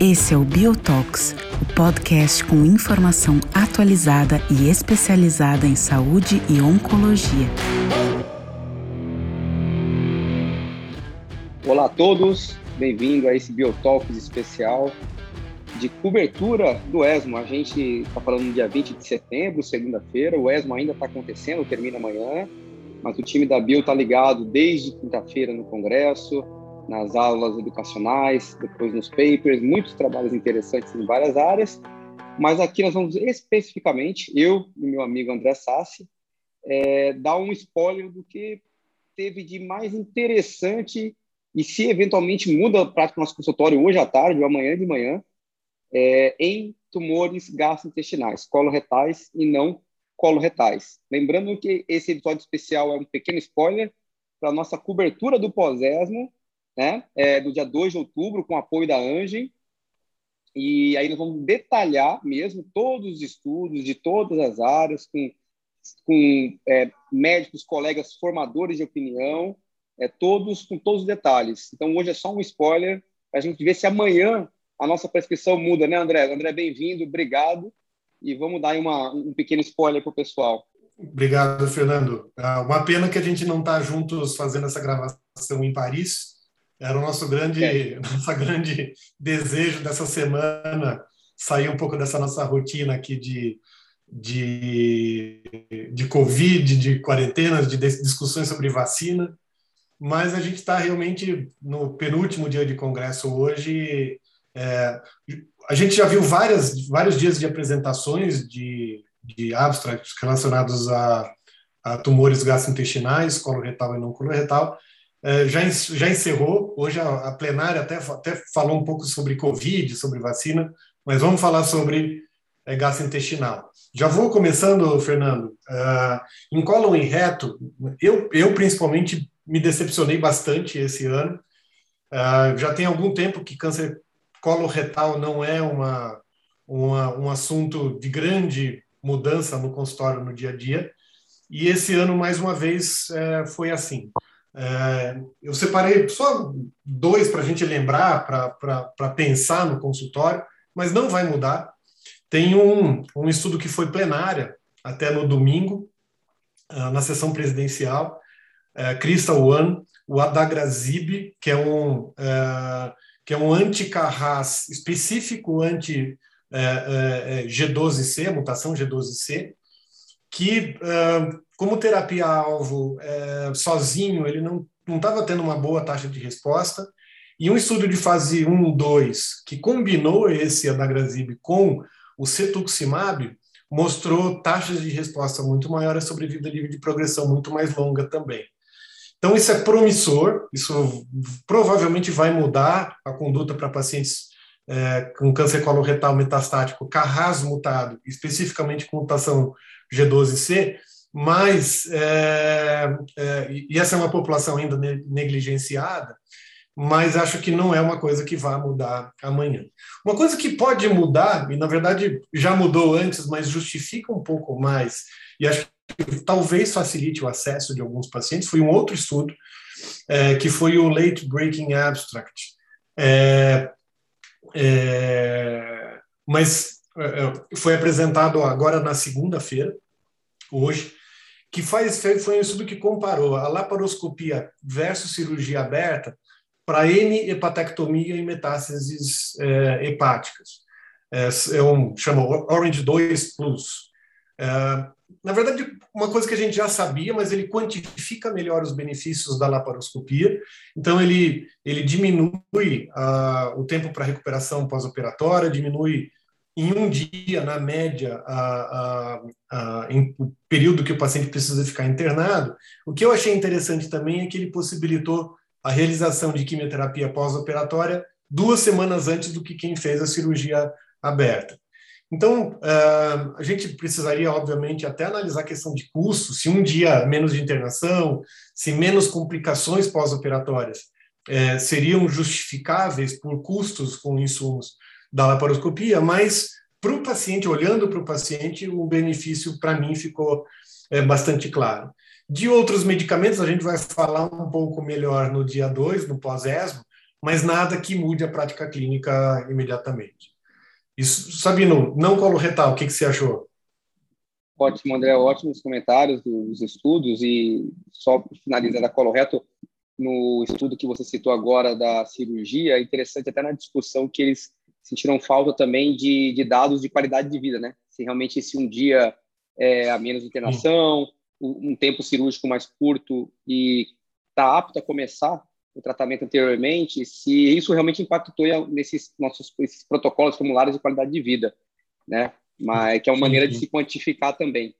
Esse é o Biotox, o podcast com informação atualizada e especializada em saúde e oncologia. Olá a todos, bem-vindo a esse Biotox especial de cobertura do ESMO. A gente está falando no dia 20 de setembro, segunda-feira. O ESMO ainda está acontecendo, termina amanhã, mas o time da Bio está ligado desde quinta-feira no Congresso, nas aulas educacionais, depois nos papers, muitos trabalhos interessantes em várias áreas. Mas aqui nós vamos especificamente, eu e meu amigo André Sassi, é, dar um spoiler do que teve de mais interessante e se eventualmente muda a prática do nosso consultório hoje à tarde ou amanhã de manhã, é, em tumores gastrointestinais, coloretais e não coloretais. Lembrando que esse episódio especial é um pequeno spoiler para nossa cobertura do pós-ESMO, né, é, do dia 2 de outubro, com apoio da Ange. E aí nós vamos detalhar mesmo todos os estudos de todas as áreas, com, com é, médicos, colegas, formadores de opinião, é, todos com todos os detalhes. Então hoje é só um spoiler para a gente ver se amanhã a nossa prescrição muda, né, André? André, bem-vindo, obrigado. E vamos dar uma, um pequeno spoiler para o pessoal. Obrigado, Fernando. Ah, uma pena que a gente não está juntos fazendo essa gravação em Paris, era o nosso grande, é. nossa grande desejo dessa semana sair um pouco dessa nossa rotina aqui de, de, de Covid, de quarentenas, de discussões sobre vacina. Mas a gente está realmente no penúltimo dia de congresso hoje. É, a gente já viu várias, vários dias de apresentações de, de abstracts relacionados a, a tumores gastrointestinais, coloretal e não coloretal, é, já, já encerrou. Hoje a, a, plenária até, até falou um pouco sobre Covid, sobre vacina, mas vamos falar sobre é, gastrointestinal. Já vou começando, Fernando. Uh, em cólon e reto, eu, eu principalmente me decepcionei bastante esse ano. Uh, já tem algum tempo que câncer coloretal não é uma, uma, um assunto de grande mudança no consultório no dia a dia. E esse ano, mais uma vez, é, foi assim. É, eu separei só dois para a gente lembrar, para pensar no consultório, mas não vai mudar. Tem um, um estudo que foi plenária até no domingo, uh, na sessão presidencial, uh, Crystal One, o Adagrasib, que é um, uh, que é um anti-Carras específico anti-G12C, mutação G12C, que como terapia-alvo é, sozinho, ele não estava tendo uma boa taxa de resposta. E um estudo de fase 1, 2, que combinou esse adagrasib com o cetuximab, mostrou taxas de resposta muito maiores, sobrevida livre de progressão muito mais longa também. Então, isso é promissor, isso provavelmente vai mudar a conduta para pacientes é, com câncer coloretal metastático, Carras mutado, especificamente com mutação G12C, mas é, é, e essa é uma população ainda negligenciada, mas acho que não é uma coisa que vai mudar amanhã. Uma coisa que pode mudar, e na verdade já mudou antes, mas justifica um pouco mais, e acho que talvez facilite o acesso de alguns pacientes, foi um outro estudo, é, que foi o Late Breaking Abstract. É, é, mas é, foi apresentado agora na segunda-feira, hoje, que faz, foi um estudo que comparou a laparoscopia versus cirurgia aberta para N hepatectomia e metástases é, hepáticas. É, é, um, chama Orange 2 Plus. É, na verdade, uma coisa que a gente já sabia, mas ele quantifica melhor os benefícios da laparoscopia. Então, ele, ele diminui uh, o tempo para recuperação pós-operatória, diminui em um dia, na média, a, a, a, em, o período que o paciente precisa ficar internado. O que eu achei interessante também é que ele possibilitou a realização de quimioterapia pós-operatória duas semanas antes do que quem fez a cirurgia aberta. Então, uh, a gente precisaria, obviamente, até analisar a questão de custo, se um dia menos de internação, se menos complicações pós-operatórias eh, seriam justificáveis por custos com insumos da laparoscopia, mas para o paciente, olhando para o paciente, o benefício para mim ficou é, bastante claro. De outros medicamentos, a gente vai falar um pouco melhor no dia 2, no pós-ESMO, mas nada que mude a prática clínica imediatamente. Isso, Sabino, não colo retal, o que, que você achou? Ótimo, André, ótimos comentários dos estudos e só finalizar a colo reto, no estudo que você citou agora da cirurgia, é interessante até na discussão que eles sentiram falta também de, de dados de qualidade de vida, né? Se realmente esse um dia é, a menos internação, um tempo cirúrgico mais curto e está apto a começar o tratamento anteriormente, se isso realmente impactou nesses nossos esses protocolos, formulários de qualidade de vida, né? Mas que é uma maneira de se quantificar também.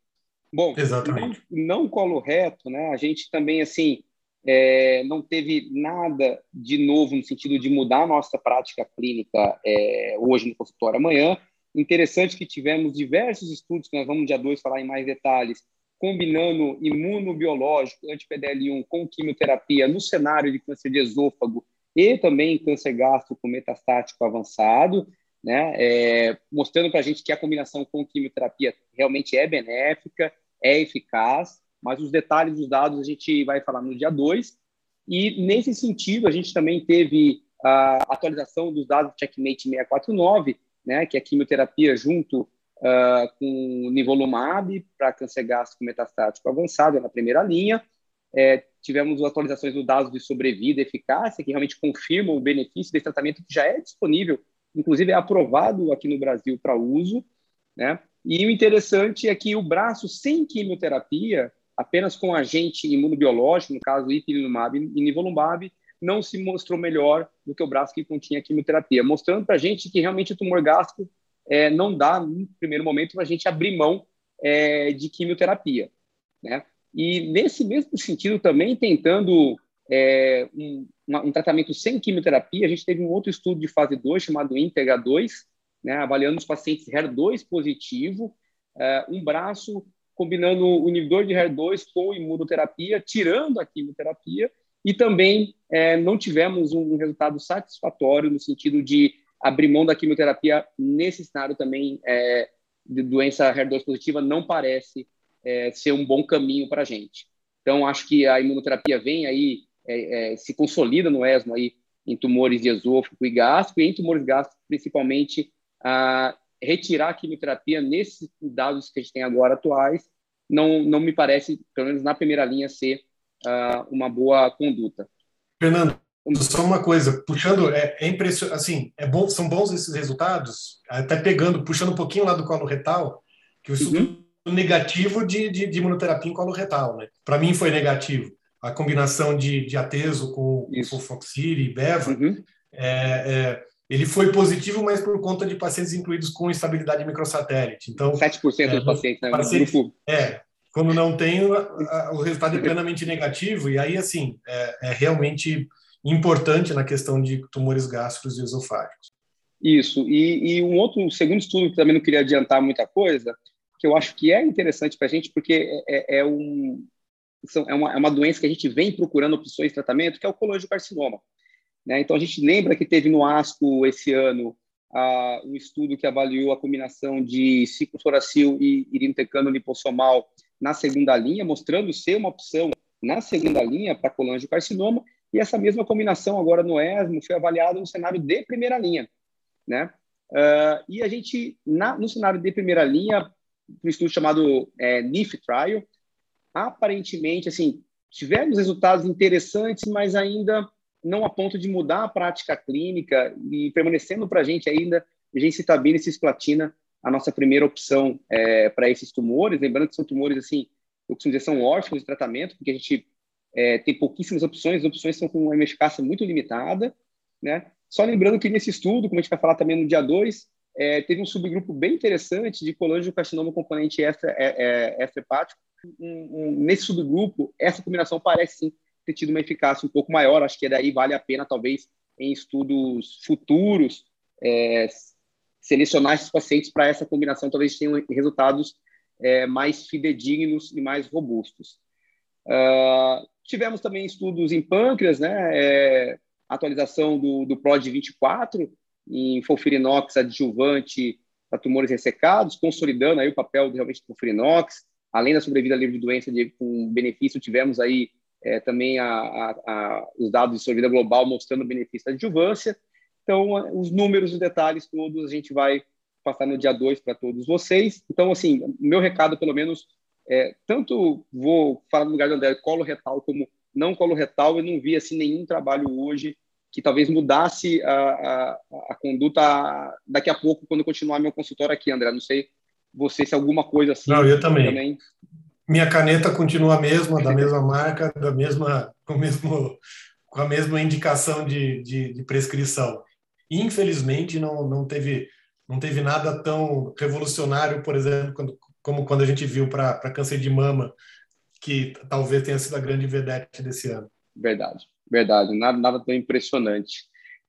Bom, Exatamente. não, não colo reto, né? A gente também assim é, não teve nada de novo no sentido de mudar a nossa prática clínica é, hoje no consultório amanhã. Interessante que tivemos diversos estudos, que nós vamos dia 2 falar em mais detalhes, combinando imunobiológico, anti-PDL1 com quimioterapia no cenário de câncer de esôfago e também câncer gástrico metastático avançado, né? É, mostrando para a gente que a combinação com quimioterapia realmente é benéfica, é eficaz mas os detalhes dos dados a gente vai falar no dia 2. E, nesse sentido, a gente também teve a atualização dos dados do Checkmate 649, né, que é a quimioterapia junto uh, com nivolumab para câncer gástrico metastático avançado na primeira linha. É, tivemos atualizações dos dados de sobrevida e eficácia, que realmente confirmam o benefício desse tratamento que já é disponível, inclusive é aprovado aqui no Brasil para uso. Né? E o interessante é que o braço sem quimioterapia, apenas com agente imunobiológico, no caso ipilimumab e nivolumab, não se mostrou melhor do que o braço que continha quimioterapia, mostrando para a gente que realmente o tumor gástrico é, não dá, no primeiro momento, para a gente abrir mão é, de quimioterapia. Né? E nesse mesmo sentido, também tentando é, um, uma, um, tratamento sem quimioterapia, a gente teve um outro estudo de fase 2 chamado Integra 2, né, avaliando os pacientes HER2 positivo, é, um braço combinando o inibidor de HER2 com imunoterapia, tirando a quimioterapia, e também é, não tivemos um resultado satisfatório no sentido de abrir mão da quimioterapia nesse cenário também é, de doença HER2 positiva não parece é, ser um bom caminho para a gente. Então, acho que a imunoterapia vem aí, é, é, se consolida no ESMO aí, em tumores de esôfago e gástrico, e em tumores gástricos, principalmente, a retirar a quimioterapia nesses dados que a gente tem agora atuais não, não me parece, pelo menos na primeira linha, ser uh, uma boa conduta. Fernando, só uma coisa, puxando, é, é impressionante, assim, é bom, são bons esses resultados, até pegando, puxando um pouquinho lá do colo retal, que o estudo uhum. negativo de, de, de, imunoterapia em colo retal, né? Para mim foi negativo. A combinação de, de ateso com sulfoxir e beva, uhum. é, é, ele foi positivo, mas por conta de pacientes incluídos com instabilidade microsatélite. Então, 7% é, dos pacientes, né, paciente, É, quando não tem, o resultado é plenamente negativo, e aí, assim, é, é realmente importante na questão de tumores gástricos e esofágicos. Isso, e, e, um outro, um segundo estudo que também não queria adiantar muita coisa, que eu acho que é interessante para a gente, porque é, é, um, é, uma, é uma doença que a gente vem procurando opções de tratamento, que é o colangiocarcinoma. Né? Então, a gente lembra que teve no ASCO esse ano um estudo que avaliou a combinação de ciclosoracil e irinotecanol lipossomal na segunda linha, mostrando ser uma opção na segunda linha para colangiocarcinoma, e essa mesma combinação agora no ESMO foi avaliada no cenário de primeira linha. Né? Uh, e a gente, na, no cenário de primeira linha, um estudo chamado é, NIF Trial, aparentemente, assim, tivemos resultados interessantes, mas ainda não a ponto de mudar a prática clínica e permanecendo para a gente ainda gencitabina e cisplatina a nossa primeira opção é, para esses tumores. Lembrando que são tumores, assim, eu costumo dizer, são órfãos de tratamento, porque a gente é, tem pouquíssimas opções, as opções são com uma eficácia muito limitada, né? Só lembrando que nesse estudo, como a gente vai falar também no dia 2, é, teve um subgrupo bem interessante de colangiocarcinoma componente extra, é, é, extra hepático. Um, um, nesse subgrupo, essa combinação parece sim ter tido uma eficácia um pouco maior. Acho que daí vale a pena, talvez, em estudos futuros, é, selecionar esses pacientes para essa combinação, talvez tenham resultados é, mais fidedignos e mais robustos. Uh, tivemos também estudos em pâncreas, né? É, atualização do, do PROD 24 em folfirinox adjuvante para tumores ressecados, consolidando aí o papel realmente do folfirinox, além da sobrevida livre de doença de, com benefício, tivemos aí é, também a, a, a, os dados de sobrevida global mostrando o benefício da adjuvância. Então, os números, os detalhes todos, a gente vai passar no dia 2 para todos vocês. Então, assim, meu recado, pelo menos, é, tanto vou falar no lugar do André, colo retal como não colo retal, eu não vi assim nenhum trabalho hoje que talvez mudasse a, a, a conduta daqui a pouco, quando continuar meu consultório aqui, André. Não sei você se alguma coisa assim. Não, eu também. também. Minha caneta continua a mesma, da mesma marca, da mesma, com, mesmo, com a mesma indicação de, de, de prescrição. Infelizmente, não, não, teve, não teve nada tão revolucionário, por exemplo, quando, como quando a gente viu para câncer de mama, que talvez tenha sido a grande vedete desse ano. Verdade, verdade. Nada, nada tão impressionante.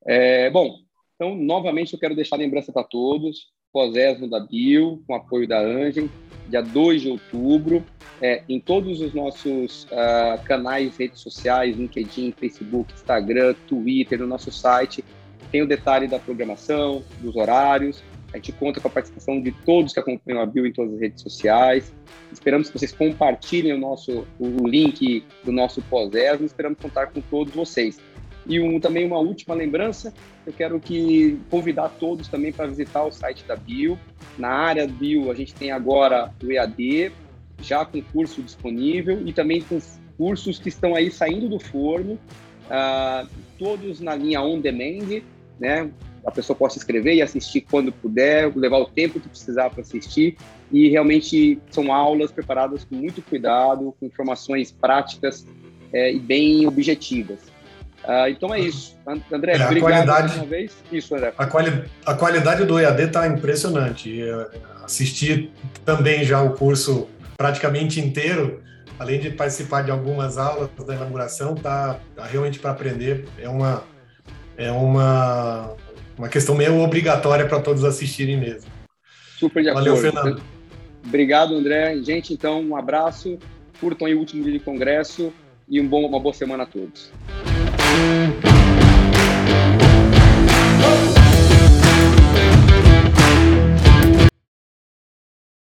É, bom, então, novamente, eu quero deixar a lembrança para todos pós-ESMO da Bio, com apoio da Angem, dia 2 de outubro, é, em todos os nossos uh, canais, redes sociais, LinkedIn, Facebook, Instagram, Twitter, no nosso site, tem o detalhe da programação, dos horários, a gente conta com a participação de todos que acompanham a Bio em todas as redes sociais. Esperamos que vocês compartilhem o nosso o link do nosso pós-ESMO, esperamos contar com todos vocês. E um, também uma última lembrança, eu quero que convidar todos também para visitar o site da Bio. Na área Bio, a gente tem agora o EAD, já com curso disponível e também com cursos que estão aí saindo do forno, uh, todos na linha on demand, né? A pessoa possa escrever e assistir quando puder, levar o tempo que precisar para assistir. E realmente são aulas preparadas com muito cuidado, com informações práticas é, e bem objetivas. Uh, então é isso. André, é, obrigado qualidade, mais uma vez. Isso, André. A, quali a qualidade do EAD está impressionante. Eh, assisti também já o curso praticamente inteiro, além de participar de algumas aulas da inauguração, tá, tá realmente para aprender. É uma, é uma, uma questão meio obrigatória para todos assistirem mesmo. Super de Valeu, acordo. Fernando. Obrigado, André. Gente, então, um abraço. Curtam aí o último dia de congresso e um bom, uma boa semana a todos.